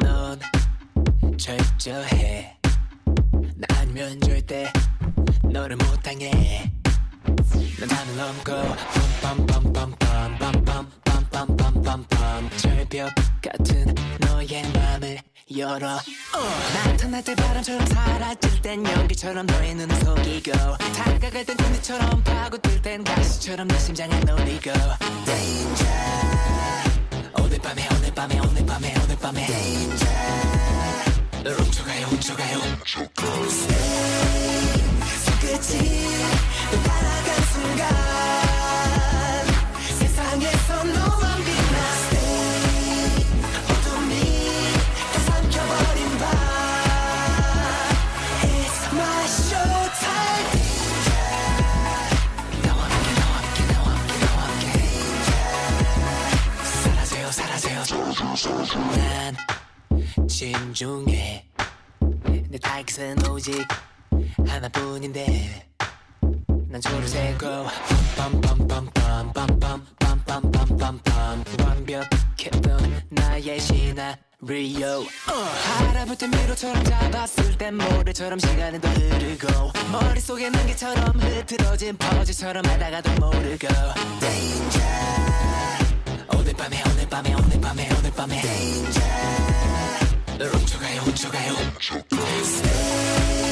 넌 철저해. 나 아니면 절대 너를 못 당해 난 하늘 넘고 빰빰빰빰빰빰빰빰빰빰빰 절벽 같은 너의 맘을 열어. 나타날 때 바람처럼 사라질 땐 연기처럼 너의 눈을 속이고 다가갈 땐 군대처럼 파고들 땐 가시처럼 내 심장을 놀리고. Danger. 오늘 밤에 오늘 밤에 오늘 밤에 오늘 밤에. Danger. 널 훔쳐가요. 훔쳐가요 손끝이 난 진중해. 내 타깃은 오직 하나뿐인데 난 조를 세고 빰빰빰빰빰빰빰빰빰빰 완벽했던 나의 시나리오. 알아볼 때 미로처럼 잡았을 땐 모래처럼 시간은 더 흐르고 머릿속에 난게처럼 흐트러진 퍼즐처럼 하다가도 모르고 Danger on n'est pas mère, on n'est pas mère, on n'est pas mère, on n'est pas mère. Danger.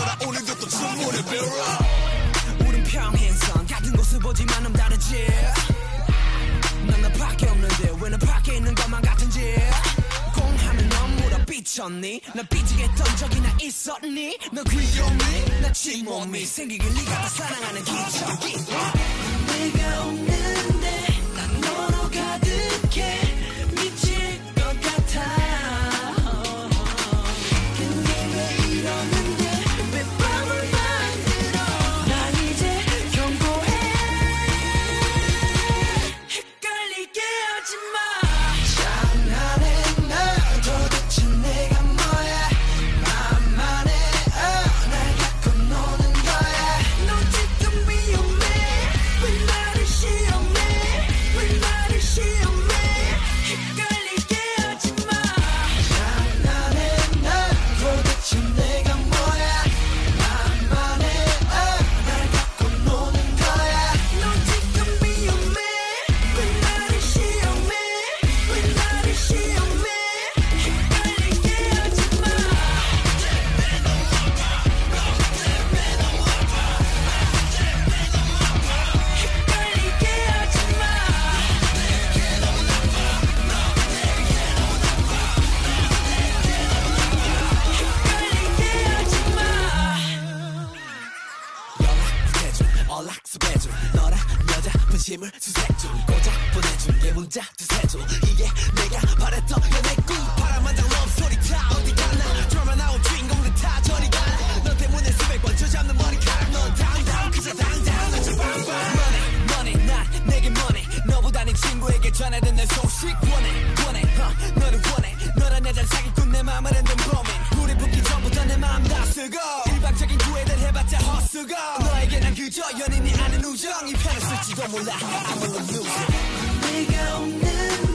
살가워져라. 오늘도 또 주문을 빌어 우린 평행선. 같은 곳을 보지만 넌 다르지. 난 너밖에 없는데 왜너 밖에 있는 것만 같은지. 공하면 넌 물어 삐쳤니? 나 삐지겠던 적이나 있었니? 너 귀여니 나 침몸이? 생기길 네가 다 사랑하는 기적이 내가 없는데 난 너로 가득 전해든 내 소식 원해 원해 uh, 너를 원해. 너란 여자 사기꾼 내 맘을 흔든 범인 우리 붙기 전부터 내맘다 쓰고. 일방적인 구애들 해봤자 헛수고. 너에게 난 그저 연인이 아는 우정 이 편을 쓸지도 몰라. I'm a loser. 내가 없는